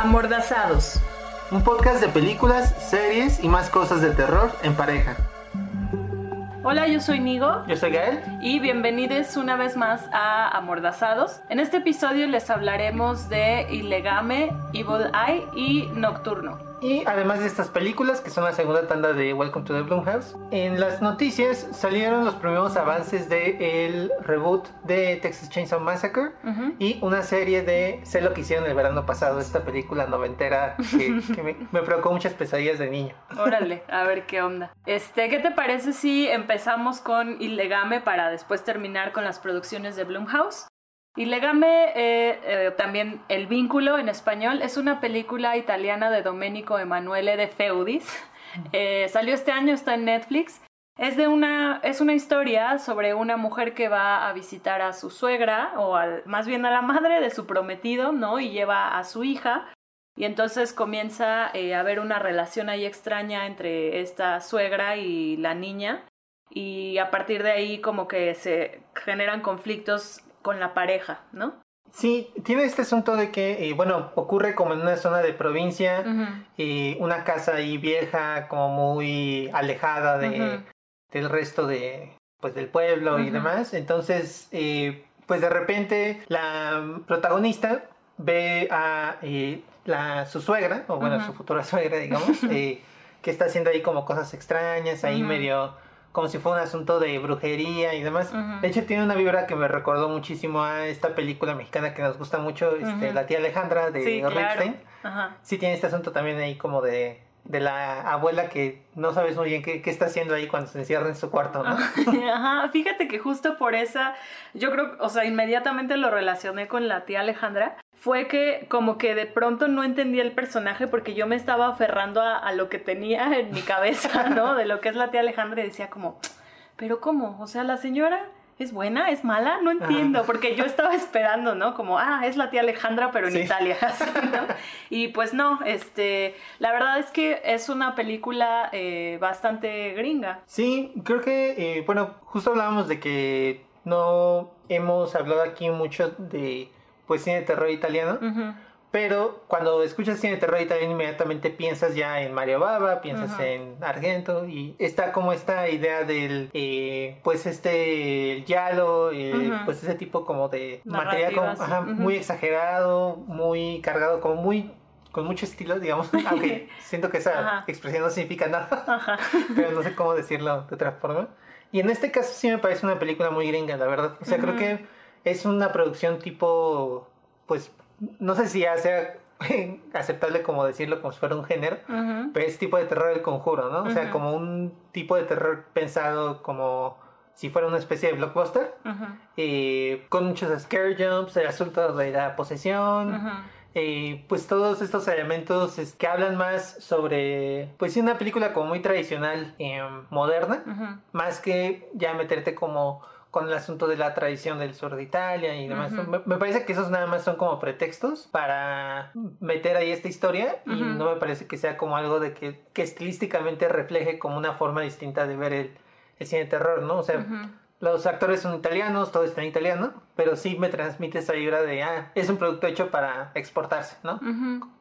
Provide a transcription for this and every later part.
Amordazados. Un podcast de películas, series y más cosas de terror en pareja. Hola, yo soy Nigo. Yo soy Gael. Y bienvenidos una vez más a Amordazados. En este episodio les hablaremos de Ilegame, Evil Eye y Nocturno. Y además de estas películas, que son la segunda tanda de Welcome to the Blumhouse, en las noticias salieron los primeros avances del reboot de Texas Chainsaw Massacre y una serie de Sé lo que hicieron el verano pasado, esta película noventera que, me, provocó muchas pesadillas de niño. Órale, a ver qué onda. Este, ¿qué te parece si empezamos con Illegame para después terminar con las producciones de Blumhouse? Y Legame, eh, eh, también El vínculo en español, es una película italiana de Domenico Emanuele de Feudis. Eh, salió este año, está en Netflix. Es, de una, es una historia sobre una mujer que va a visitar a su suegra, o al, más bien a la madre de su prometido, ¿no? Y lleva a su hija. Y entonces comienza a haber una relación ahí extraña entre esta suegra y la niña. Y a partir de ahí como que se generan conflictos con la pareja, ¿no? Sí, tiene este asunto de que, eh, bueno, ocurre como en una zona de provincia, y una casa ahí vieja, como muy alejada de, del resto de, pues, del pueblo y demás. Entonces, eh, pues de repente la protagonista ve a eh, la, su suegra, o bueno, su futura suegra, digamos, que está haciendo ahí como cosas extrañas, ahí medio como si fuera un asunto de brujería y demás. De hecho, tiene una vibra que me recordó muchísimo a esta película mexicana que nos gusta mucho, este, La tía Alejandra de sí, Sí, tiene este asunto también ahí como de, de la abuela que no sabes muy bien qué, qué, está haciendo ahí cuando se encierra en su cuarto, ¿no? Ajá, fíjate que justo por esa, yo creo, o sea, inmediatamente lo relacioné con la tía Alejandra, fue que como que de pronto no entendía el personaje porque yo me estaba aferrando a, lo que tenía en mi cabeza, ¿no? De lo que es la tía Alejandra y decía como, pero ¿cómo? O sea, la señora es buena, es mala, no entiendo, porque yo estaba esperando, ¿no? Como, ah, es la tía Alejandra, pero en Italia, ¿no? Y pues no, este, la verdad es que es una película eh, bastante gringa. Sí, creo que, eh, bueno, justo hablábamos de que no hemos hablado aquí mucho de pues cine de terror italiano. Pero cuando escuchas cine de terror italiano inmediatamente piensas ya en Mario Baba, piensas en Argento y está como esta idea del eh, pues este el giallo, eh, pues ese tipo como de material muy exagerado, muy cargado, como muy con mucho estilo, digamos, aunque siento que esa expresión no significa nada, pero no sé cómo decirlo de otra forma. Y en este caso sí me parece una película muy gringa, la verdad. O sea, creo que es una producción tipo, pues, no sé si ya sea aceptable como decirlo como si fuera un género, pero es tipo de terror del conjuro, ¿no? O sea, como un tipo de terror pensado como si fuera una especie de blockbuster, eh, con muchos scare jumps, el asunto de la posesión. Eh, pues todos estos elementos que hablan más sobre, pues una película como muy tradicional, eh, moderna, más que ya meterte como con el asunto de la tradición del sur de Italia y demás. me, parece que esos nada más son como pretextos para meter ahí esta historia y no me parece que sea como algo de que, que estilísticamente refleje como una forma distinta de ver el, el cine de terror, ¿no? O sea, los actores son italianos, todo está en italiano, pero sí me transmite esa vibra de, ah, es un producto hecho para exportarse, ¿no?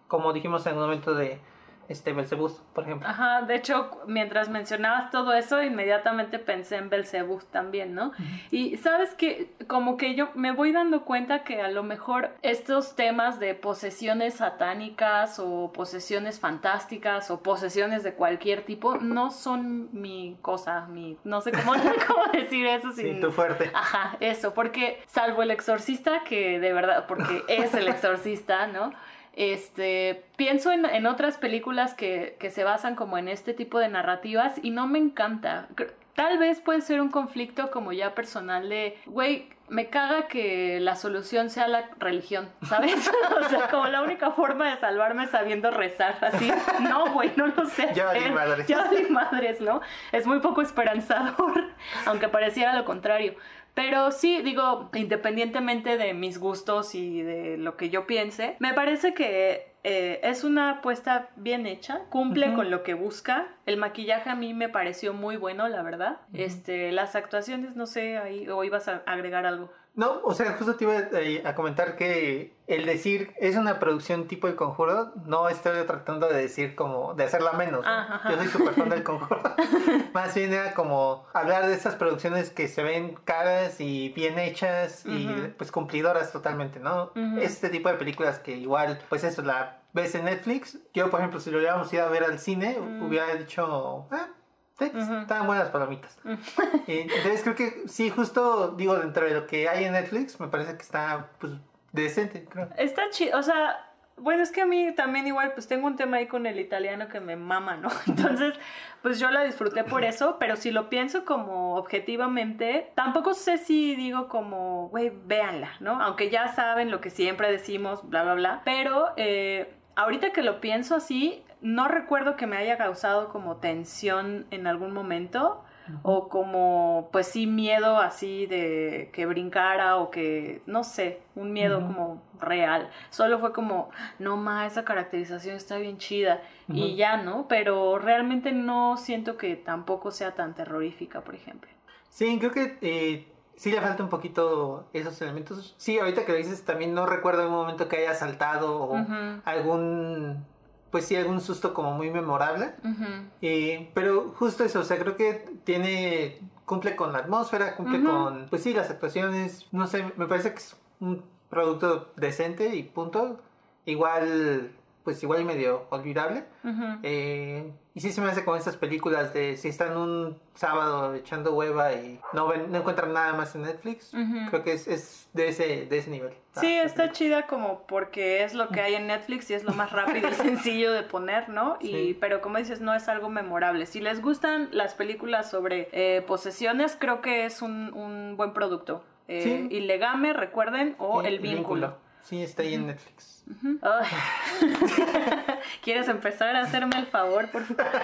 Como dijimos en un momento de este Belzebú, por ejemplo. Ajá, de hecho, mientras mencionabas todo eso, inmediatamente pensé en Belzebú también, ¿no? Y sabes que como que yo me voy dando cuenta que a lo mejor estos temas de posesiones satánicas o posesiones fantásticas o posesiones de cualquier tipo no son mi cosa, mi no sé cómo, cómo decir eso sin sí, tu fuerte. Ajá, eso, porque salvo el exorcista que de verdad porque es el exorcista, ¿no? Este, pienso en, en otras películas que, que, se basan como en este tipo de narrativas y no me encanta. Tal vez puede ser un conflicto como ya personal de, güey, me caga que la solución sea la religión, ¿sabes? o sea, como la única forma de salvarme sabiendo rezar, así. No, güey, no lo sé. Ya valí madres. Ya valí madres, ¿no? Es muy poco esperanzador, aunque pareciera lo contrario. Pero sí, digo, independientemente de mis gustos y de lo que yo piense, me parece que eh, es una apuesta bien hecha, cumple con lo que busca. El maquillaje a mí me pareció muy bueno, la verdad. Este, las actuaciones, no sé, ahí, o ibas a agregar algo. No, o sea, justo te iba eh, a comentar que el decir es una producción tipo El Conjuro, no estoy tratando de decir como de hacerla menos. Ah, Yo soy súper fan del Conjuro. Más bien era como hablar de estas producciones que se ven caras y bien hechas y pues cumplidoras totalmente, ¿no? Este tipo de películas que igual, pues eso, la ves en Netflix. Yo, por ejemplo, si lo hubiéramos ido a ver al cine, hubiera dicho, ah, Estaban buenas palomitas. Entonces creo que sí, justo digo, dentro de lo que hay en Netflix, me parece que está pues decente, creo. Está chido, o sea, bueno, es que a mí también igual, pues tengo un tema ahí con el italiano que me mama, ¿no? Entonces, pues yo la disfruté por eso, pero si lo pienso como objetivamente, tampoco sé si digo como, güey, véanla, ¿no? Aunque ya saben lo que siempre decimos, bla, bla, bla. Pero eh, ahorita que lo pienso así, no recuerdo que me haya causado como tensión en algún momento o como pues sí miedo así de que brincara o que no sé, un miedo como real. Solo fue como, no ma, esa caracterización está bien chida y ya, ¿no? Pero realmente no siento que tampoco sea tan terrorífica, por ejemplo. Sí, creo que eh, sí le falta un poquito esos elementos. Sí, ahorita que lo dices también no recuerdo un momento que haya saltado o algún pues sí, algún susto como muy memorable. Eh, pero justo eso, o sea, creo que tiene, cumple con la atmósfera, cumple con, pues sí, las actuaciones, no sé, me parece que es un producto decente y punto. Igual pues igual y medio olvidable. Eh, y sí se me hace con estas películas de si están un sábado echando hueva y no ven, no encuentran nada más en Netflix. Creo que es, es, de, ese, de ese nivel. Sí, ah, está chida como porque es lo que hay en Netflix y es lo más rápido y sencillo de poner, ¿no? Y, Pero como dices, no es algo memorable. Si les gustan las películas sobre eh, posesiones, creo que es un, un buen producto. Eh, Ilegame, recuerden, o El, vínculo. Sí, está ahí en Netflix. ¿Quieres empezar a hacerme el favor, por favor?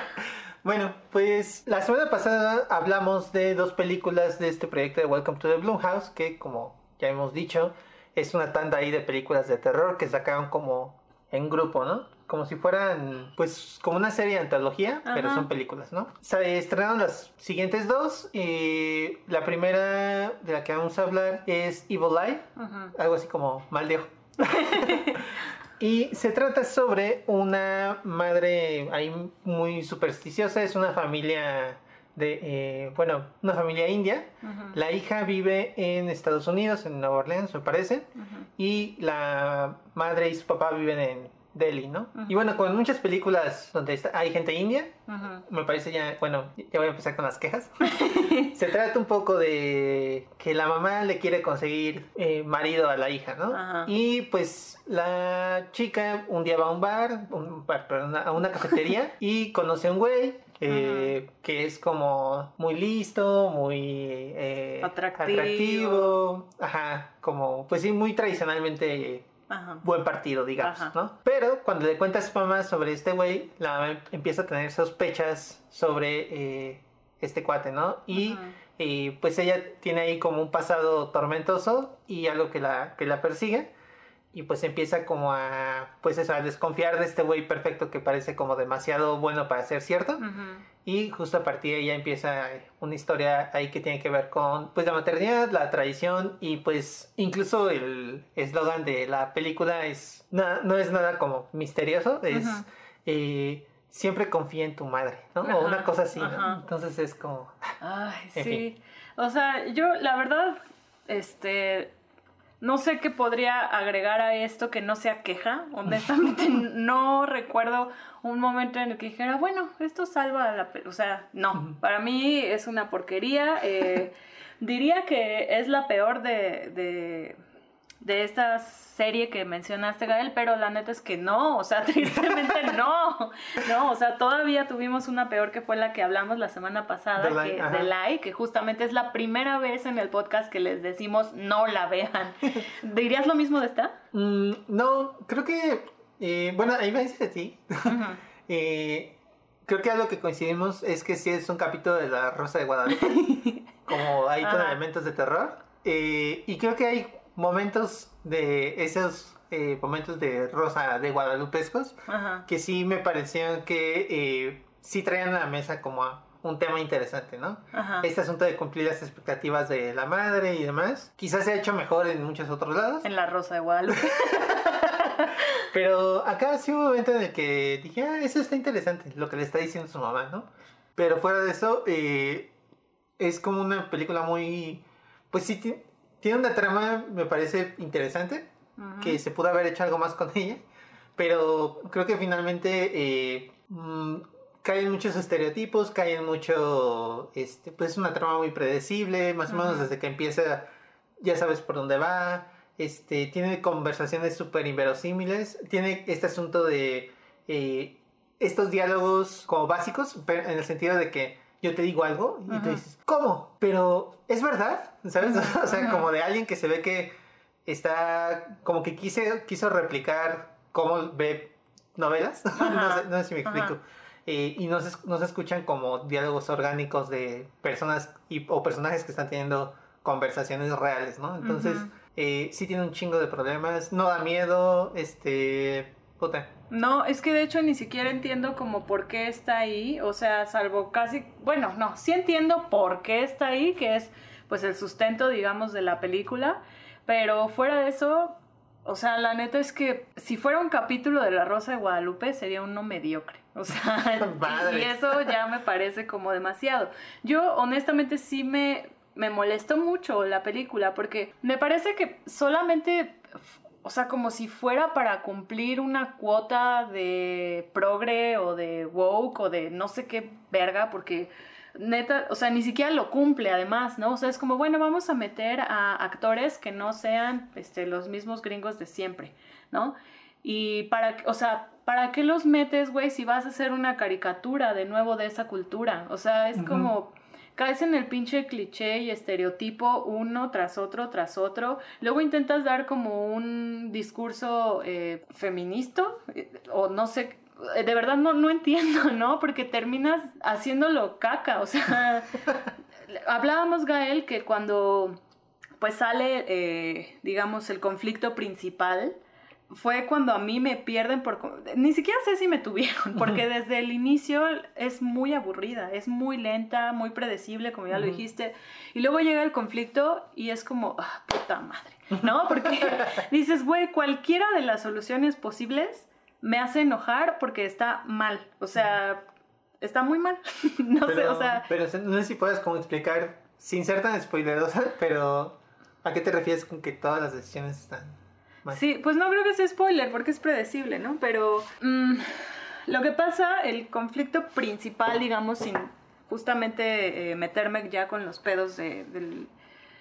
Bueno, pues la semana pasada hablamos de dos películas de este proyecto de Welcome to the House, que como ya hemos dicho, es una tanda ahí de películas de terror que sacaron como en grupo, ¿no? Como si fueran, pues, como una serie de antología, pero son películas, ¿no? Se estrenaron las siguientes dos. Y la primera de la que vamos a hablar es Evil Eye, algo así como mal de y se trata sobre una madre ahí muy supersticiosa, es una familia de, eh, bueno, una familia india. La hija vive en Estados Unidos, en Nueva Orleans, me parece, y la madre y su papá viven en Delhi, ¿no? Y bueno, con muchas películas donde hay gente india, me parece ya, bueno, ya voy a empezar con las quejas. Se trata un poco de que la mamá le quiere conseguir eh, marido a la hija, ¿no? Y pues la chica un día va a un bar, un bar perdón, a una cafetería y conoce a un güey eh, que es como muy listo, muy eh, atractivo. ajá, como pues sí, muy tradicionalmente buen partido, digamos, ¿no? Pero cuando le cuenta a su mamá sobre este güey, la mamá empieza a tener sospechas sobre eh, este cuate, ¿no? Y, pues ella tiene ahí como un pasado tormentoso y algo que la, que la persigue y pues empieza como a pues eso a desconfiar de este güey perfecto que parece como demasiado bueno para ser cierto. Y justo a partir de ahí ya empieza una historia ahí que tiene que ver con pues la maternidad la tradición y pues incluso el eslogan de la película es no es nada como misterioso es eh, siempre confía en tu madre no o una cosa así entonces es como ay sí. O sea yo la verdad este no sé qué podría agregar a esto que no sea queja. Honestamente, no recuerdo un momento en el que dijera, bueno, esto salva a la... O sea, no. Para mí es una porquería. Eh, diría que es la peor de de esta serie que mencionaste, Gael, pero la neta es que no, o sea, tristemente no, no, o sea, todavía tuvimos una peor que fue la que hablamos la semana pasada, que, de Like, que justamente es la primera vez en el podcast que les decimos no la vean. ¿Dirías lo mismo de esta? Mm, no, creo que, eh, bueno, ahí me dice de ti. Eh, creo que algo que coincidimos es que sí es un capítulo de La Rosa de Guadalupe, como hay con elementos de terror. Eh, y creo que hay momentos de esos eh, momentos de Rosa de Guadalupescos que sí me parecían que eh, sí traían a la mesa como un tema interesante, ¿no? Este asunto de cumplir las expectativas de la madre y demás. Quizás se ha hecho mejor en muchos otros lados. En La Rosa de Guadalupe. Pero acá sí hubo un momento en el que dije, ah, eso está interesante, lo que le está diciendo su mamá, ¿no? Pero fuera de eso, eh, es como una película muy... Pues sí, tiene una trama, me parece interesante, que se pudo haber hecho algo más con ella, pero creo que finalmente eh, mm, caen muchos estereotipos, caen mucho, este, pues es una trama muy predecible, más o menos desde que empieza ya sabes por dónde va, este, tiene conversaciones súper inverosímiles, tiene este asunto de eh, estos diálogos como básicos, en el sentido de que yo te digo algo y tú dices, ¿cómo? Pero es verdad, ¿sabes? o sea, como de alguien que se ve que está, como que quise, quiso replicar cómo ve novelas, no, sé, si me explico. Eh, y no se, no se escuchan como diálogos orgánicos de personas y, o personajes que están teniendo conversaciones reales, ¿no? Entonces, eh, sí tiene un chingo de problemas, no da miedo, este... Puta. No, es que de hecho ni siquiera entiendo como por qué está ahí, o sea, salvo casi, bueno, no, sí entiendo por qué está ahí, que es pues el sustento, digamos, de la película, pero fuera de eso, o sea, la neta es que si fuera un capítulo de La Rosa de Guadalupe sería uno mediocre. O sea, y eso ya me parece como demasiado. Yo honestamente sí me me molestó mucho la película porque me parece que solamente, o sea, como si fuera para cumplir una cuota de progre o de woke o de no sé qué verga, porque neta, o sea, ni siquiera lo cumple además, ¿no? O sea, es como, bueno, vamos a meter a actores que no sean este, los mismos gringos de siempre, ¿no? Y para, o sea, ¿para qué los metes, güey, si vas a hacer una caricatura de nuevo de esa cultura? O sea, es como caes en el pinche cliché y estereotipo uno tras otro, tras otro. Luego intentas dar como un discurso eh, feminista eh, o no sé, eh, de verdad no, no entiendo, ¿no? Porque terminas haciéndolo caca, o sea, hablábamos, Gael, que cuando pues sale, digamos, el conflicto principal, fue cuando a mí me pierden por... Ni siquiera sé si me tuvieron, porque desde el inicio es muy aburrida, es muy lenta, muy predecible, como ya lo dijiste. Y luego llega el conflicto y es como, ah, puta madre, ¿no? Porque dices, güey, cualquiera de las soluciones posibles me hace enojar porque está mal. O sea, está muy mal. no sé, o sea... Pero no sé si puedes como explicar, sin ser tan spoilerosa, pero ¿a qué te refieres con que todas las decisiones están Sí, pues no creo que sea spoiler porque es predecible, ¿no? Pero mm, lo que pasa, el conflicto principal, digamos, sin justamente eh, meterme ya con los pedos de,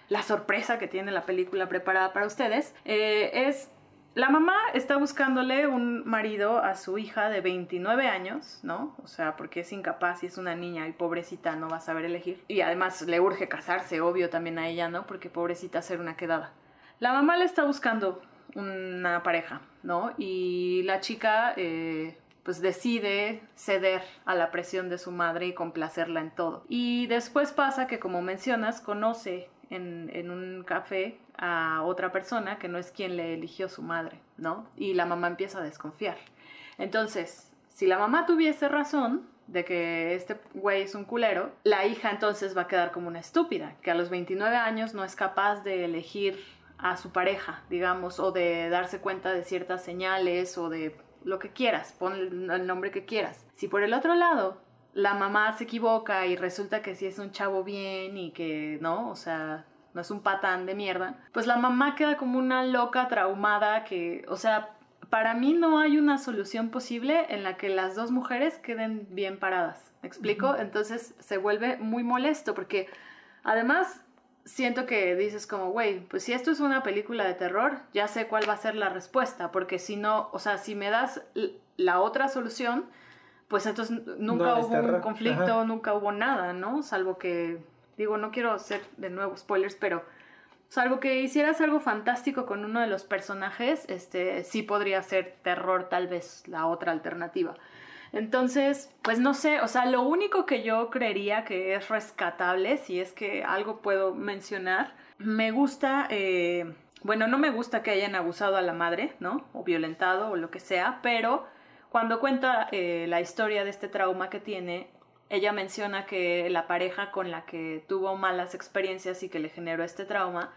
la sorpresa que tiene la película preparada para ustedes, eh, es la mamá está buscándole un marido a su hija de 29 años, ¿no? O sea, porque es incapaz y es una niña y pobrecita no va a saber elegir. Y además le urge casarse, obvio, también a ella, ¿no? Porque pobrecita hacer una quedada. La mamá le está buscando una pareja, ¿no? Y la chica eh, pues decide ceder a la presión de su madre y complacerla en todo. Y después pasa que, como mencionas, conoce en, en, un café a otra persona que no es quien le eligió su madre, ¿no? Y la mamá empieza a desconfiar. Entonces, si la mamá tuviese razón de que este güey es un culero, la hija entonces va a quedar como una estúpida, que a los 29 años no es capaz de elegir a su pareja, digamos, o de darse cuenta de ciertas señales o de lo que quieras, pon el nombre que quieras. Si por el otro lado la mamá se equivoca y resulta que sí es un chavo bien y que no, o sea, no es un patán de mierda, pues la mamá queda como una loca traumada que, o sea, para mí no hay una solución posible en la que las dos mujeres queden bien paradas. ¿Me explico? Entonces se vuelve muy molesto porque además siento que dices como, güey, pues si esto es una película de terror, ya sé cuál va a ser la respuesta, porque si no, o sea, si me das la otra solución, pues entonces nunca hubo un conflicto, nunca hubo nada, ¿no? Salvo que, digo, no quiero hacer de nuevo spoilers, pero salvo que hicieras algo fantástico con uno de los personajes, este, sí podría ser terror tal vez la otra alternativa. Entonces, pues no sé, o sea, lo único que yo creería que es rescatable, si es que algo puedo mencionar, me gusta, eh, bueno, no me gusta que hayan abusado a la madre, ¿no? O violentado o lo que sea, pero cuando cuenta eh, la historia de este trauma que tiene, ella menciona que la pareja con la que tuvo malas experiencias y que le generó este trauma,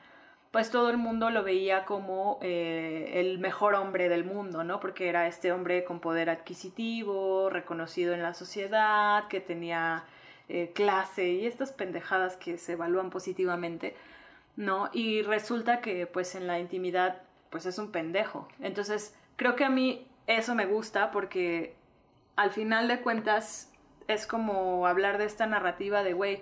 pues todo el mundo lo veía como eh, el mejor hombre del mundo, ¿no? Porque era este hombre con poder adquisitivo, reconocido en la sociedad, que tenía eh, clase y estas pendejadas que se evalúan positivamente, ¿no? Y resulta que pues en la intimidad pues es un pendejo. Entonces creo que a mí eso me gusta porque al final de cuentas es como hablar de esta narrativa de, güey,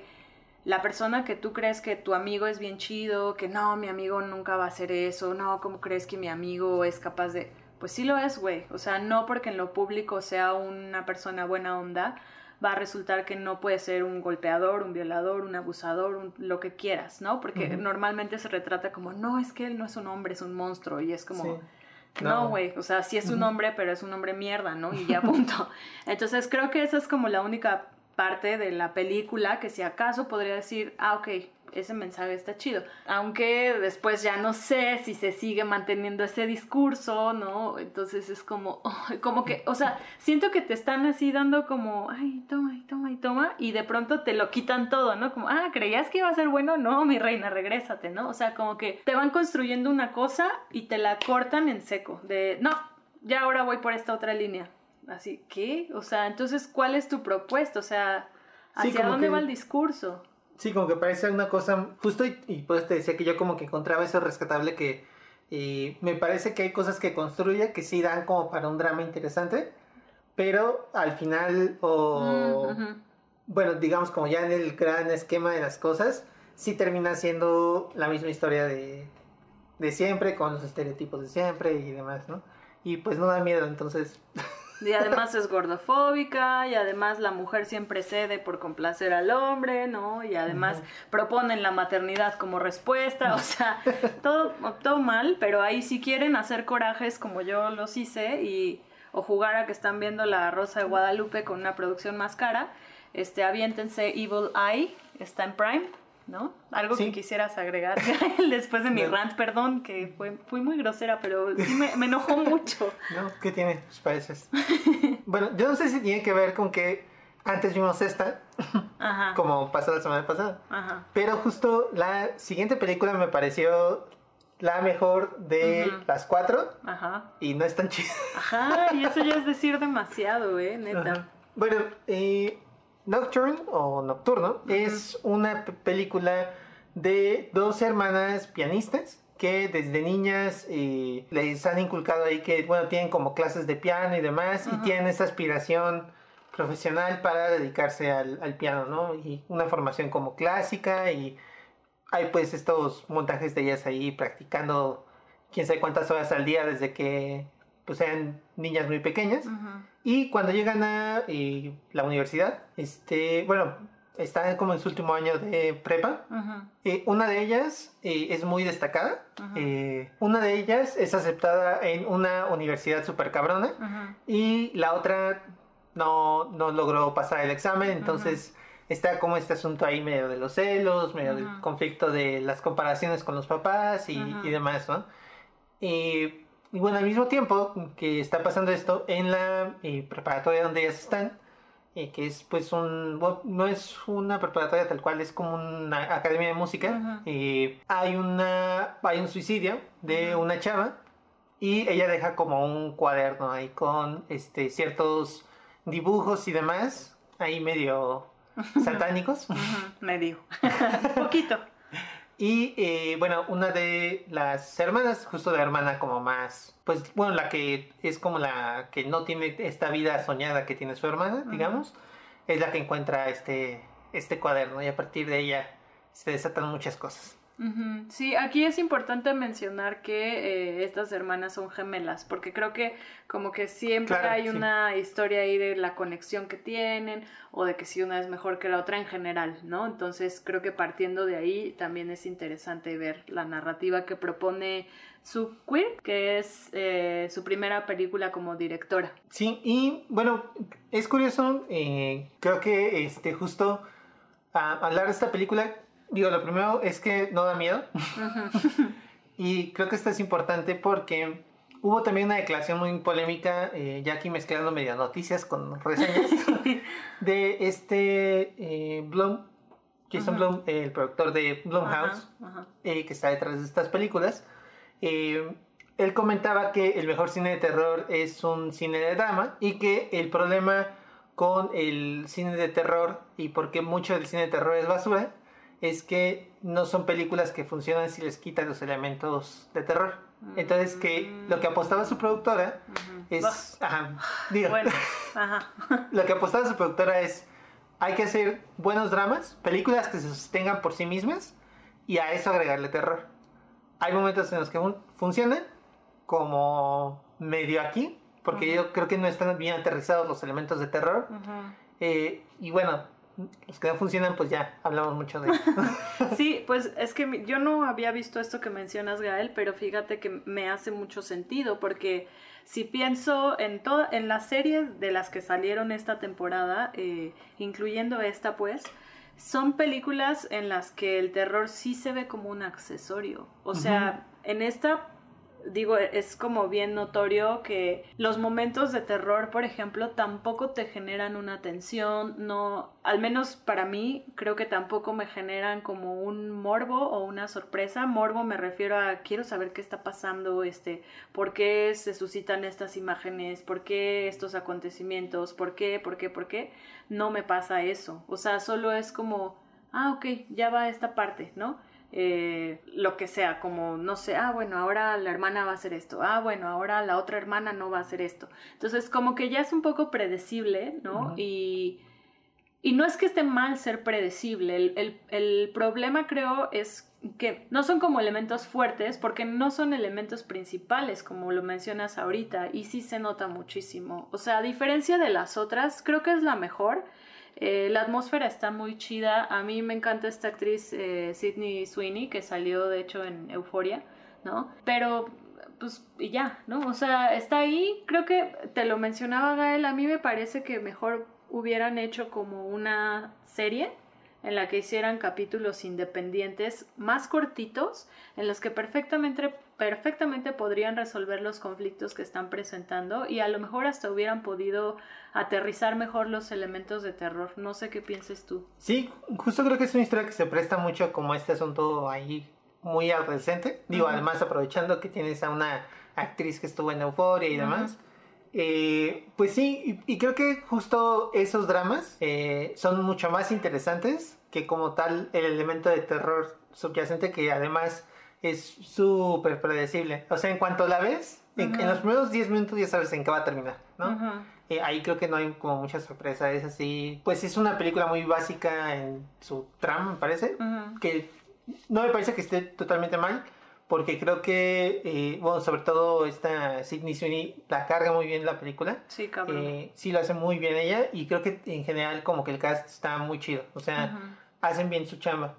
la persona que tú crees que tu amigo es bien chido, que no, mi amigo nunca va a hacer eso, no, ¿cómo crees que mi amigo es capaz de... Pues sí lo es, güey. O sea, no porque en lo público sea una persona buena onda, va a resultar que no puede ser un golpeador, un violador, un abusador, lo que quieras, ¿no? Porque normalmente se retrata como, no, es que él no es un hombre, es un monstruo, y es como... No, güey, o sea, sí es un hombre, pero es un hombre mierda, ¿no? Y ya punto. Entonces creo que esa es como la única parte de la película que si acaso podría decir, ah, ok, ese mensaje está chido. Aunque después ya no sé si se sigue manteniendo ese discurso, ¿no? Entonces es como, como que, o sea, siento que te están así dando como, ay, toma, y toma, y toma, y de pronto te lo quitan todo, ¿no? Como, ah, ¿creías que iba a ser bueno? No, mi reina, regrésate, ¿no? O sea, como que te van construyendo una cosa y te la cortan en seco, de, no, ya ahora voy por esta otra línea. Así, ¿qué? O sea, entonces, ¿cuál es tu propuesta? O sea, ¿hacia dónde va el discurso? Sí, como que parece una cosa justo y, y pues te decía que yo como que encontraba eso rescatable que y me parece que hay cosas que construye que sí dan como para un drama interesante, pero al final o mm, bueno, digamos como ya en el gran esquema de las cosas, sí termina siendo la misma historia de, de siempre, con los estereotipos de siempre y demás, ¿no? Y pues no da miedo, entonces Y además es gordofóbica, y además la mujer siempre cede por complacer al hombre, ¿no? Y además proponen la maternidad como respuesta, o sea, todo, todo mal, pero ahí si quieren hacer corajes como yo los hice y o jugar a que están viendo la Rosa de Guadalupe con una producción más cara, este, aviéntense Evil Eye, está en Prime, ¿no? Algo que quisieras agregar después de mi rant, perdón, que fue, fui muy grosera, pero sí me, me enojó mucho. No, ¿qué tiene? Pues pareces. bueno, yo no sé si tiene que ver con que antes vimos esta, como pasó la semana pasada, pero justo la siguiente película me pareció la mejor de las cuatro Ajá. y no es tan chida. Ajá, y eso ya es decir demasiado, eh, neta. Bueno, eh, Nocturne o Nocturno es una película de dos hermanas pianistas que desde niñas eh, les han inculcado ahí que, bueno, tienen como clases de piano y demás y tienen esa aspiración profesional para dedicarse al, al, piano, ¿no? Y una formación como clásica y hay pues estos montajes de ellas ahí practicando quién sabe cuántas horas al día desde que pues eran niñas muy pequeñas. Y cuando llegan a eh, la universidad, este, bueno, están como en su último año de prepa. Eh, una de ellas eh, es muy destacada. una de ellas es aceptada en una universidad súper cabrona. Y la otra no, no logró pasar el examen. Entonces está como este asunto ahí medio de los celos, medio del conflicto de las comparaciones con los papás y, y demás, ¿no? Y y bueno, al mismo tiempo que está pasando esto, en la eh, preparatoria donde ellas están, eh, que es pues un, no es una preparatoria tal cual, es como una academia de música, eh, hay, una, hay un suicidio de una chava y ella deja como un cuaderno ahí con este, ciertos dibujos y demás, ahí medio satánicos. medio, poquito. Y eh, bueno, una de las hermanas, justo la hermana como más, pues bueno, la que es como la que no tiene esta vida soñada que tiene su hermana, digamos, es la que encuentra este, este cuaderno y a partir de ella se desatan muchas cosas. Sí, aquí es importante mencionar que eh, estas hermanas son gemelas, porque creo que como que siempre hay una historia ahí de la conexión que tienen o de que si una es mejor que la otra en general, ¿no? Entonces creo que partiendo de ahí también es interesante ver la narrativa que propone su queer, que es eh, su primera película como directora. Sí, y bueno, es curioso, eh, creo que este justo a hablar de esta película Digo, lo primero es que no da miedo. y creo que esto es importante porque hubo también una declaración muy polémica, eh, ya aquí mezclando medio noticias con reseñas, de este eh, Blum, Jason Blum, el productor de Blumhouse, eh, que está detrás de estas películas. él comentaba que el mejor cine de terror es un cine de drama y que el problema con el cine de terror y porque mucho del cine de terror es basura es que no son películas que funcionan si les quitan los elementos de terror. Entonces que lo que apostaba su productora es... Ajá, digo, bueno, ajá. lo que apostaba su productora es hay que hacer buenos dramas, películas que se sostengan por sí mismas y a eso agregarle terror. Hay momentos en los que funcionan, como medio aquí, porque yo creo que no están bien aterrizados los elementos de terror. Eh, y bueno, los que no funcionan, pues ya hablamos mucho de sí, pues es que yo no había visto esto que mencionas, Gael, pero fíjate que me hace mucho sentido, porque si pienso en toda, en las series de las que salieron esta temporada, eh, incluyendo esta, pues, son películas en las que el terror sí se ve como un accesorio. O sea, en esta digo, es como bien notorio que los momentos de terror, por ejemplo, tampoco te generan una tensión, no, al menos para mí, creo que tampoco me generan como un morbo o una sorpresa. Morbo me refiero a quiero saber qué está pasando, este, por qué se suscitan estas imágenes, por qué estos acontecimientos, por qué, por qué, por qué. No me pasa eso. O sea, solo es como, ah, ok, ya va esta parte, ¿no? Eh, lo que sea, como no sé, ah, bueno, ahora la hermana va a hacer esto, ah, bueno, ahora la otra hermana no va a hacer esto. Entonces, como que ya es un poco predecible, ¿no? y, y, no es que esté mal ser predecible, el, el, el problema creo es que no son como elementos fuertes porque no son elementos principales como lo mencionas ahorita y sí se nota muchísimo. O sea, a diferencia de las otras, creo que es la mejor eh, la atmósfera está muy chida. A mí me encanta esta actriz eh, Sydney Sweeney, que salió de hecho en Euforia, ¿no? Pero, pues, y ya, ¿no? O sea, está ahí. Creo que te lo mencionaba Gael. A mí me parece que mejor hubieran hecho como una serie en la que hicieran capítulos independientes más cortitos, en los que perfectamente, perfectamente podrían resolver los conflictos que están presentando y a lo mejor hasta hubieran podido aterrizar mejor los elementos de terror. No sé qué pienses tú. Sí, justo creo que es una historia que se presta mucho como este asunto ahí muy adolescente. Digo, además aprovechando que tienes a una actriz que estuvo en Euphoria y demás. Eh, pues sí, y, creo que justo esos dramas eh, son mucho más interesantes que como tal el elemento de terror subyacente que además es súper predecible. O sea, en cuanto la ves, en, los primeros 10 minutos ya sabes en qué va a terminar, ¿no? Eh, ahí creo que no hay como mucha sorpresa, es así. Pues es una película muy básica en su trama, me parece, que no me parece que esté totalmente mal, porque creo que, eh, bueno, sobre todo esta Sidney Sweeney la carga muy bien la película. Sí, cabrón. Eh, sí, lo hace muy bien ella y creo que en general como que el cast está muy chido, o sea, hacen bien su chamba.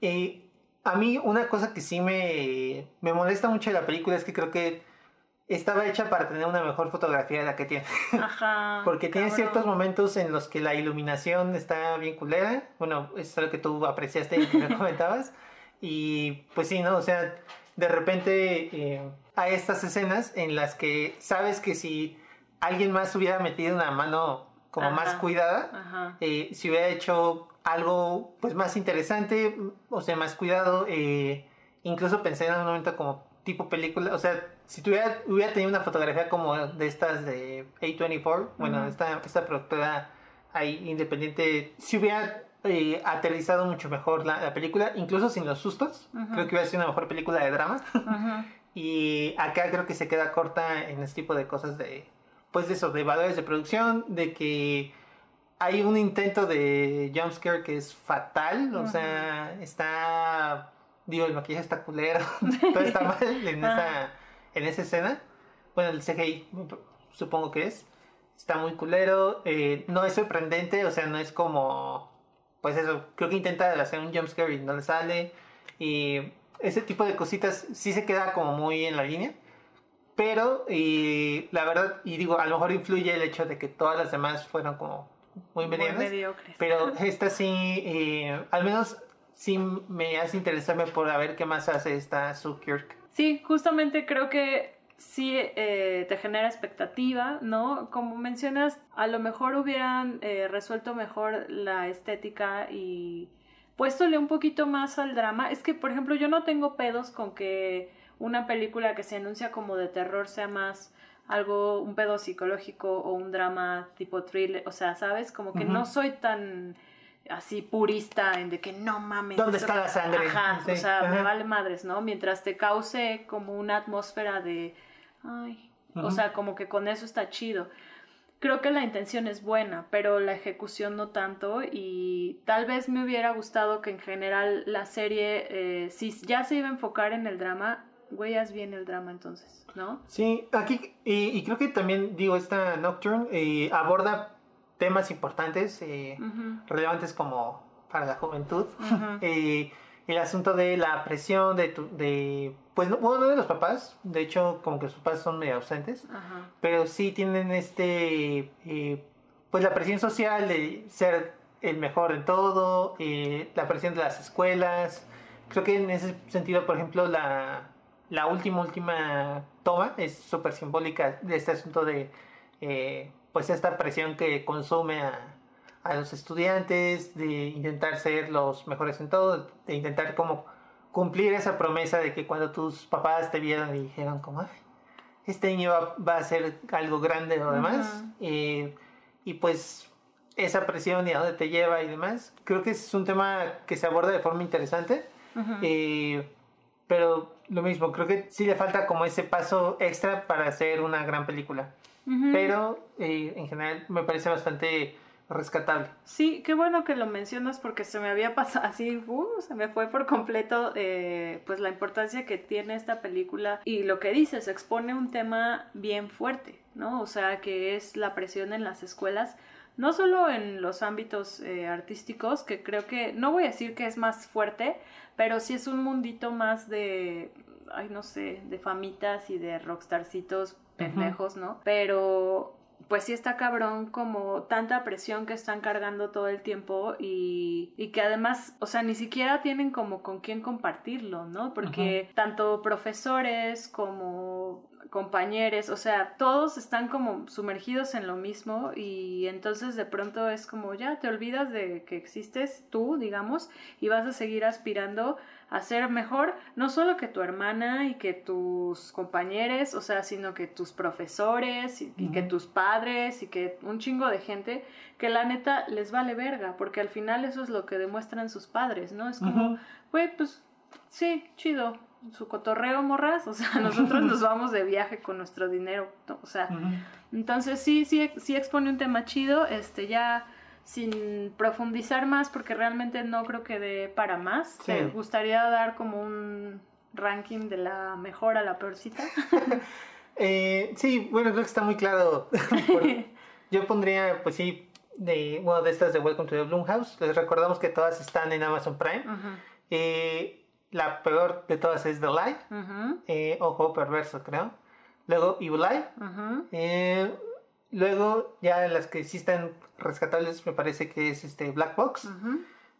Y a mí una cosa que sí me, me molesta mucho de la película es que creo que estaba hecha para tener una mejor fotografía de la que tiene. Ajá. Porque tiene ciertos momentos en los que la iluminación está bien culera. Bueno, es lo que tú apreciaste y me comentabas. Y pues sí, ¿no? O sea, de repente eh, hay estas escenas en las que sabes que si alguien más hubiera metido una mano como más cuidada, eh, si hubiera hecho algo pues más interesante, o sea, más cuidado, eh, incluso pensé en un momento como tipo película, o sea, si tuviera, hubiera tenido una fotografía como de estas de A24, bueno, esta, esta productora ahí independiente, si hubiera eh, aterrizado mucho mejor la, película, incluso sin los sustos. Creo que hubiera sido una mejor película de drama. y acá creo que se queda corta en este tipo de cosas de, pues de eso, de valores de producción, de que hay un intento de jumpscare que es fatal, o sea, está, digo, el maquillaje está culero, todo está mal en esa, en esa escena. Bueno, el CGI supongo que es, está muy culero, eh, no es sorprendente, o sea, no es como pues eso, creo que intenta hacer un jumpscare y no le sale. Y ese tipo de cositas sí se queda como muy en la línea. Pero, y la verdad, y digo, a lo mejor influye el hecho de que todas las demás fueron como muy mediocres. Pero esta sí, eh, al menos sí me hace interesarme por ver qué más hace esta Sue Kirk. Sí, justamente creo que sí eh, te genera expectativa, ¿no? Como mencionas, a lo mejor hubieran eh, resuelto mejor la estética y puéstole un poquito más al drama. Es que, por ejemplo, yo no tengo pedos con que una película que se anuncia como de terror sea más algo, un pedo psicológico o un drama tipo thriller, o sea, ¿sabes? Como que no soy tan así purista en de que no mames. ¿Dónde está la sangre? Ajá, o sea, me vale madres, ¿no? Mientras te cause como una atmósfera de, ay, o sea, como que con eso está chido. Creo que la intención es buena, pero la ejecución no tanto y tal vez me hubiera gustado que en general la serie, eh, si ya se iba a enfocar en el drama, güeyas bien el drama entonces, ¿no? Sí, aquí, y, creo que también, digo, esta Nocturne eh, aborda temas importantes, eh, relevantes como para la juventud. Eh, el asunto de la presión de, tu, de pues no, bueno, de los papás, de hecho como que sus papás son medio ausentes, pero sí tienen este, eh, pues la presión social de ser el mejor en todo, la presión de las escuelas. Creo que en ese sentido, por ejemplo, la, la última, última toma es súper simbólica de este asunto de pues esta presión que consume a, a los estudiantes de intentar ser los mejores en todo, de intentar como cumplir esa promesa de que cuando tus papás te vieron y dijeron como, este niño va, a ser algo grande o demás, y pues esa presión y a dónde te lleva y demás, creo que es un tema que se aborda de forma interesante, eh, pero lo mismo, creo que sí le falta como ese paso extra para hacer una gran película pero eh, en general me parece bastante rescatable. Sí, qué bueno que lo mencionas porque se me había pasado así, uh, se me fue por completo eh, pues la importancia que tiene esta película y lo que dices, expone un tema bien fuerte, ¿no? O sea, que es la presión en las escuelas, no solo en los ámbitos eh, artísticos, que creo que, no voy a decir que es más fuerte, pero sí es un mundito más de, ay, no sé, de famitas y de rockstarcitos pendejos, ¿no? Pero pues sí está cabrón como tanta presión que están cargando todo el tiempo y, y, que además, o sea, ni siquiera tienen como con quién compartirlo, ¿no? Porque tanto profesores como compañeros, o sea, todos están como sumergidos en lo mismo y entonces de pronto es como ya te olvidas de que existes tú, digamos, y vas a seguir aspirando a ser mejor, no solo que tu hermana y que tus compañeros, o sea, sino que tus profesores y, que tus padres y que un chingo de gente que la neta les vale verga, porque al final eso es lo que demuestran sus padres, ¿no? Es como, güey, pues sí, chido, su cotorreo, morras, o sea, nosotros nos vamos de viaje con nuestro dinero, o sea, entonces sí, sí, sí expone un tema chido, este, ya sin profundizar más, porque realmente no creo que dé para más, me gustaría dar como un ranking de la mejor a la peorcita. eh, sí, bueno, creo que está muy claro. Yo pondría, pues sí, de, bueno, de estas de Welcome to the Bloomhouse, les recordamos que todas están en Amazon Prime. eh, la peor de todas es The Lie, eh, Ojo Perverso, creo. Luego Evil Eye. Eh, luego, ya las que sí están rescatables, me parece que es este Black Box.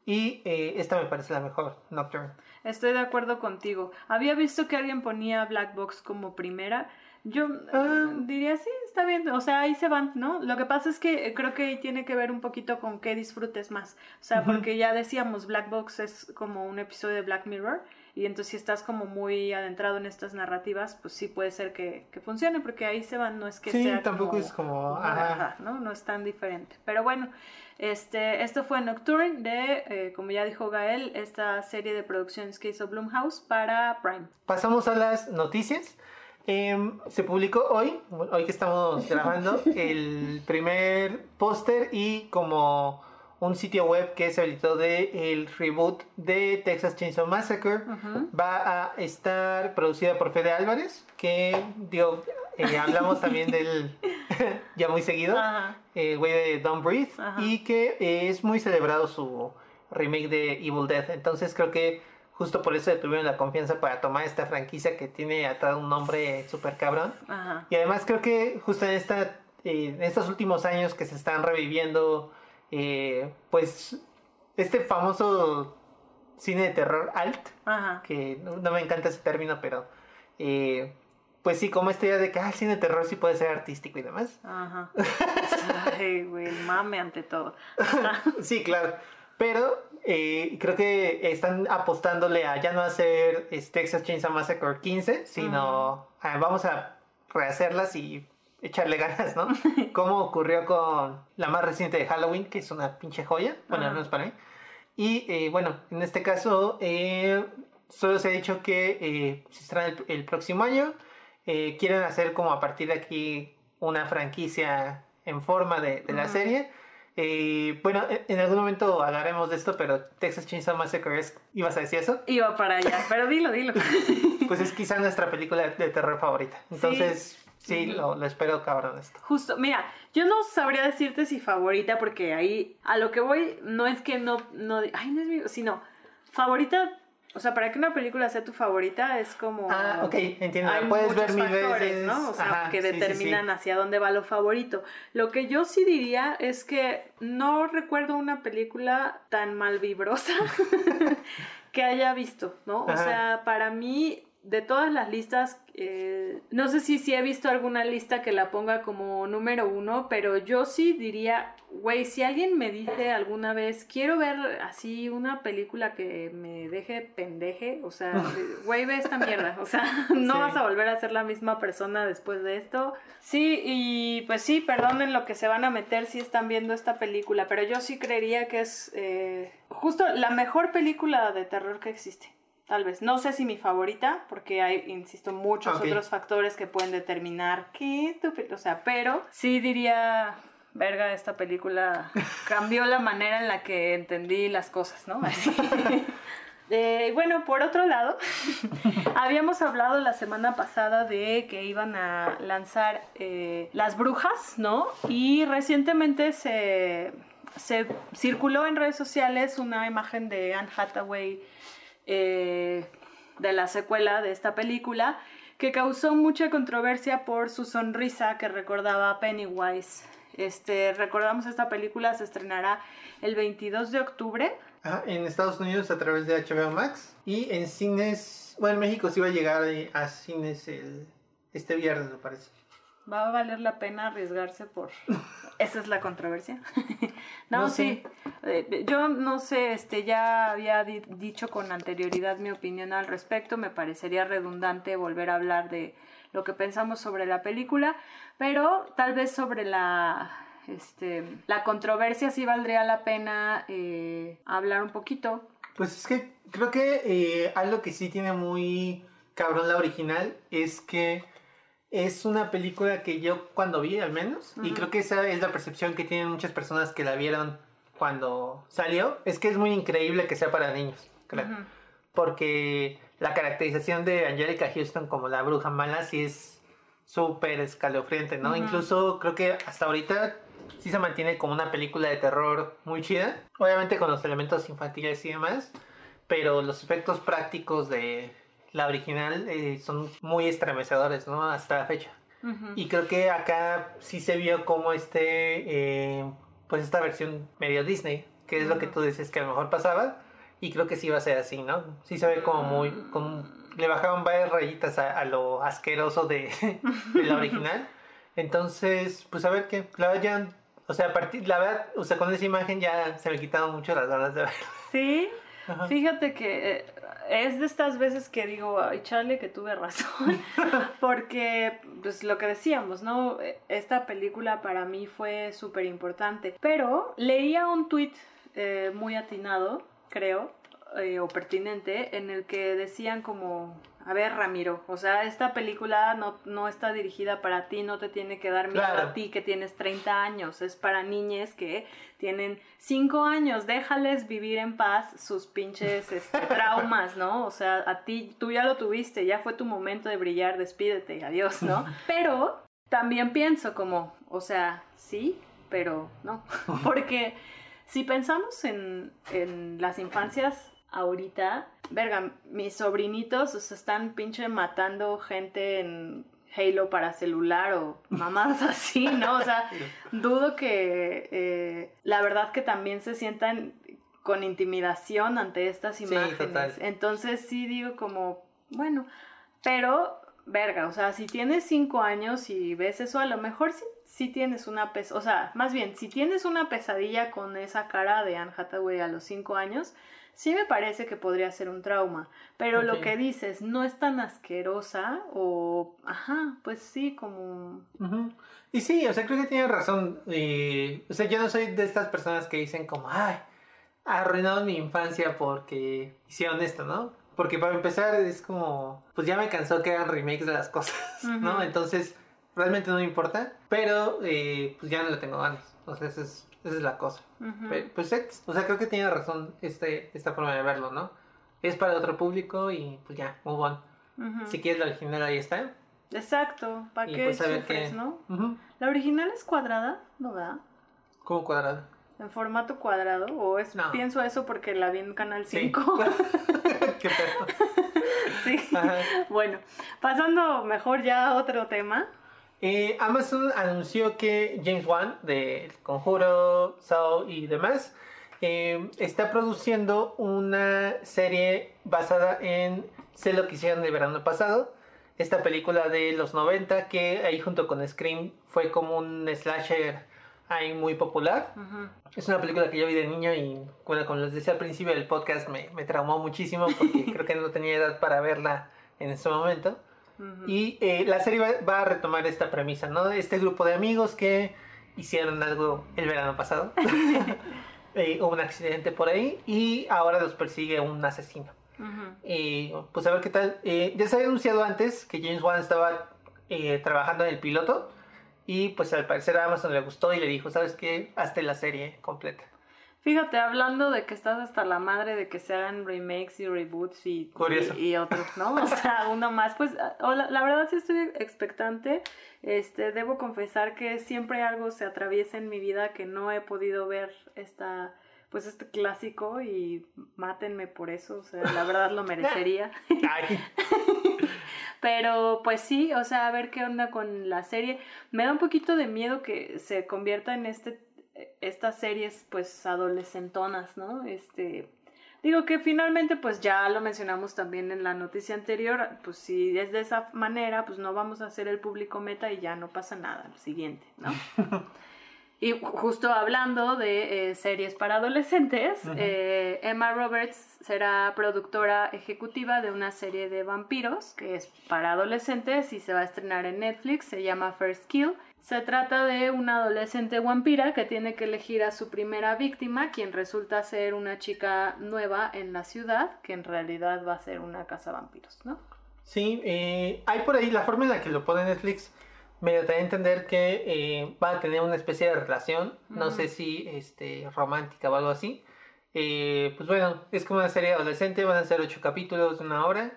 Y eh, esta me parece la mejor, Nocturne. Estoy de acuerdo contigo. Había visto que alguien ponía Black Box como primera. Yo ah. diría, sí, está bien. O sea, ahí se van, ¿no? Lo que pasa es que creo que tiene que ver un poquito con qué disfrutes más. O sea, porque ya decíamos, Black Box es como un episodio de Black Mirror. Y entonces si estás como muy adentrado en estas narrativas, pues sí puede ser que, que funcione, porque ahí se van, no es que sí, tampoco es como... Ajá. ¿no? no es tan diferente. Pero bueno, este, esto fue Nocturne de, eh, como ya dijo Gael, esta serie de producciones que hizo Blumhouse para Prime. Pasamos a las noticias. Em, se publicó hoy, hoy que estamos grabando, el primer póster y como un sitio web que se habilitó de el reboot de Texas Chainsaw Massacre. Va a estar producida por Fede Álvarez, que digo, eh, hablamos también del ya muy seguido, el güey de Don't Breathe, y que es muy celebrado su remake de Evil Dead. Entonces creo que justo por eso tuvieron la confianza para tomar esta franquicia que tiene atado un nombre súper cabrón. Y además creo que justo en, esta, eh, en estos últimos años que se están reviviendo, eh, pues, este famoso cine de terror alt, que no, me encanta ese término, pero... Eh, pues sí, como esta idea de que ah, el cine de terror sí puede ser artístico y demás. Ajá. Ay, güey, mame ante todo. sí, claro. Pero eh, creo que están apostándole a ya no hacer este, Texas Chainsaw Massacre 15, sino vamos a rehacerlas y echarle ganas, ¿no? Como ocurrió con la más reciente de Halloween, que es una pinche joya, bueno, al menos para mí. Y eh, bueno, en este caso, eh, solo se ha dicho que eh, se estará el, próximo año. quieren hacer como a partir de aquí una franquicia en forma de, la serie. bueno, en algún momento hablaremos de esto, pero Texas Chainsaw Massacre es... ¿Ibas a decir eso? Iba para allá, pero dilo, dilo. pues es quizá nuestra película de terror favorita. Entonces... Sí, lo, espero cabrón esto. Justo, mira, yo no sabría decirte si favorita, porque ahí a lo que voy no es que no, no, ay, no es mi, sino favorita, o sea, para que una película sea tu favorita es como... Ah, ok, entiendo, puedes ver mil veces. ¿no? O sea, que determinan hacia dónde va lo favorito. Lo que yo sí diría es que no recuerdo una película tan malvibrosa que haya visto, ¿no? O sea, para mí de todas las listas, eh, no sé si, si he visto alguna lista que la ponga como número uno, pero yo sí diría, güey, si alguien me dice alguna vez, quiero ver así una película que me deje pendeje, o sea, güey, ve esta mierda, o sea, no vas a volver a ser la misma persona después de esto. Sí, y pues sí, perdonen lo que se van a meter si están viendo esta película, pero yo sí creería que es eh, justo la mejor película de terror que existe tal vez. No sé si mi favorita, porque hay, insisto, muchos otros factores que pueden determinar qué estúpido, o sea, pero sí diría, verga, esta película cambió la manera en la que entendí las cosas, ¿no? Eh, bueno, por otro lado, habíamos hablado la semana pasada de que iban a lanzar eh, Las Brujas, ¿no? Y recientemente se, se circuló en redes sociales una imagen de Anne Hathaway eh, de la secuela de esta película, que causó mucha controversia por su sonrisa que recordaba a Pennywise. Este, recordamos esta película se estrenará el 22 de octubre. en Estados Unidos a través de HBO Max y en cines, bueno, en México sí va a llegar a cines el, este viernes, me parece va a valer la pena arriesgarse por... Esa es la controversia. no, sí. Eh, yo no sé, este, ya había dicho con anterioridad mi opinión al respecto. Me parecería redundante volver a hablar de lo que pensamos sobre la película, pero tal vez sobre la, este, la controversia sí valdría la pena eh, hablar un poquito. Pues es que creo que eh, algo que sí tiene muy cabrón la original es que es una película que yo cuando vi al menos, y creo que esa es la percepción que tienen muchas personas que la vieron cuando salió, es que es muy increíble que sea para niños, creo. Porque la caracterización de Angelica Houston como la bruja mala sí es súper escalofriante, ¿no? Incluso creo que hasta ahorita sí se mantiene como una película de terror muy chida, obviamente con los elementos infantiles y demás, pero los efectos prácticos de la original eh, son muy estremecedores, ¿no? Hasta la fecha. Y creo que acá sí se vio como este, eh, pues esta versión medio Disney, que es lo que tú dices que a lo mejor pasaba, y creo que sí va a ser así, ¿no? Sí se ve como muy, como, le bajaban varias rayitas a, lo asqueroso de, la original. Entonces, pues a ver qué, la verdad ya, o sea, a partir, la verdad, o sea, con esa imagen ya se me quitaron mucho las ganas de verlo. Sí, fíjate que eh, es de estas veces que digo, ay, chale, que tuve razón, porque, pues lo que decíamos, ¿no? Esta película para mí fue súper importante, pero leía un tweet eh, muy atinado, creo, eh, o pertinente, en el que decían como, a ver, Ramiro, o sea, esta película no, no está dirigida para ti, no te tiene que dar miedo a ti que tienes 30 años, es para niñes que tienen 5 años, déjales vivir en paz sus pinches este, traumas, ¿no? O sea, a ti, tú ya lo tuviste, ya fue tu momento de brillar, despídete, adiós, ¿no? Pero también pienso como, o sea, sí, pero no, porque si pensamos en, en las infancias ahorita, verga, mis sobrinitos o están pinche matando gente en Halo para celular o mamadas así, ¿no? O sea, dudo que eh, la verdad que también se sientan con intimidación ante estas imágenes. Entonces sí digo como, bueno, pero verga, o sea, si tienes cinco años y ves eso, a lo mejor sí, sí tienes una pesadilla, o sea, más bien, si tienes una pesadilla con esa cara de Anne Hathaway a los cinco años, sí me parece que podría ser un trauma, pero lo que dices no es tan asquerosa o, ajá, pues sí, como... Y sí, o sea, creo que tiene razón. eh, o sea, yo no soy de estas personas que dicen como, ay, arruinaron mi infancia porque hicieron esto, ¿no? Porque para empezar es como, pues ya me cansó que hagan remakes de las cosas, ¿no? Entonces, realmente no me importa, pero eh, pues ya no le tengo ganas. O sea, esa es, esa es la cosa. ujú. Pe- Pues, o sea, creo que tiene razón este, esta forma de verlo, ¿no? Es para otro público y pues ya, move on. Si quieres la original, ahí está. Exacto, ¿para qué pues sufres, qué- no? Ujú. ¿La original es cuadrada? ¿No da? Como cuadrado. ¿En formato cuadrado? ¿O es, No. pienso eso porque la vi en Canal Sí. 5? Qué pedo. sí. Ajá. Bueno, pasando mejor ya a otro tema. Eh, Amazon anunció que James Wan de El Conjuro, Saw y demás eh, está produciendo una serie basada en Sé lo que hicieron el verano pasado. Esta película de los 90 que ahí junto con Scream fue como un slasher ahí muy popular. Es una película que yo vi de niño y, bueno, como les decía al principio del podcast, me, me traumó muchísimo porque creo que no tenía edad para verla en ese momento. Y eh, la serie va, va a retomar esta premisa, ¿no? Este grupo de amigos que hicieron algo el verano pasado. Eh, hubo un accidente por ahí y ahora los persigue un asesino. Y pues a ver qué tal. Eh, ya se había anunciado antes que James Wan estaba eh, trabajando en el piloto y pues al parecer a Amazon le gustó y le dijo, ¿sabes qué? Hazte la serie completa. Fíjate, hablando de que estás hasta la madre de que se hagan remakes y reboots y, y, y otros, ¿no? O sea, uno más. Pues ah, la verdad sí estoy expectante. Este, debo confesar que siempre algo se atraviesa en mi vida que no he podido ver esta, pues este clásico y mátenme por eso. O sea, la verdad lo merecería. Ay, Pero pues sí, o sea, a ver qué onda con la serie. Me da un poquito de miedo que se convierta en este estas series pues adolescentonas, ¿no? Este digo que finalmente pues ya lo mencionamos también en la noticia anterior, pues si es de esa manera, pues no vamos a hacer el público meta y ya no pasa nada, siguiente, ¿no? Y ju- justo hablando de eh, series para adolescentes, eh, Emma Roberts será productora ejecutiva de una serie de vampiros que es para adolescentes y se va a estrenar en Netflix, se llama First Kill. Se trata de una adolescente vampira que tiene que elegir a su primera víctima, quien resulta ser una chica nueva en la ciudad, que en realidad va a ser una casa vampiros, ¿no? Sí, eh, hay por ahí la forma en la que lo pone Netflix. Me da a entender que eh, va a tener una especie de relación, no sé si este, romántica o algo así. Eh, pues bueno, es como una serie adolescente, van a ser ocho capítulos de una hora.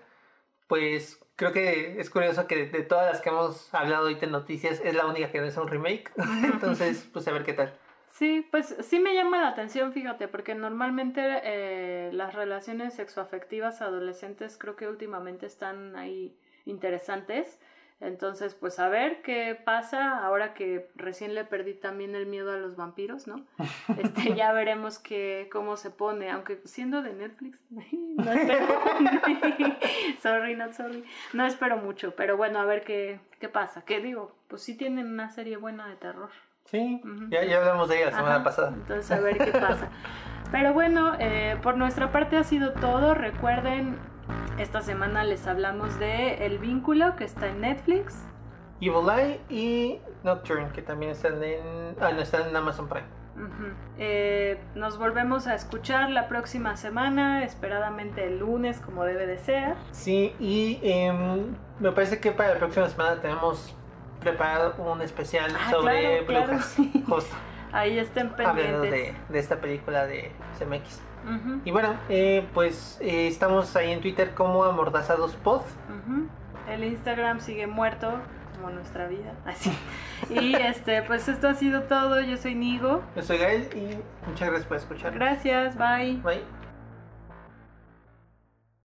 Pues creo que es curioso que de, todas las que hemos hablado ahorita en noticias es la única que no es un remake. Entonces, pues a ver qué tal. Sí, pues sí me llama la atención, fíjate, porque normalmente eh, las relaciones sexoafectivas adolescentes creo que últimamente están ahí interesantes. Entonces, pues a ver qué pasa ahora que recién le perdí también el miedo a los vampiros, ¿no? Este, ya veremos que, cómo se pone, aunque siendo de Netflix, no espero, sorry, not sorry, no espero mucho, pero bueno, a ver qué, qué pasa. ¿Qué digo? Pues sí tienen una serie buena de terror. Sí, ya, ya hablamos de ella la semana Ajá, pasada. Entonces, a ver qué pasa. Pero bueno, eh, por nuestra parte ha sido todo. Recuerden, esta semana les hablamos de El Vínculo, que está en Netflix. Evil Eye y Nocturne, que también están en, ah, no, están en Amazon Prime. Eh, nos volvemos a escuchar la próxima semana, esperadamente el lunes, como debe de ser. Sí, y em, me parece que para la próxima semana tenemos preparado un especial Ah, sobre claro, claro, brujas. sí. Justo, Ahí estén hablando pendientes. de, de esta película de CMX. Y bueno, eh, pues eh, estamos ahí en Twitter como AmordazadoSpod. ujú. El Instagram sigue muerto, como nuestra vida. Así. Y este, pues esto ha sido todo. Yo soy Nigo. Yo soy Gael y muchas gracias por escuchar. Gracias, bye. Bye.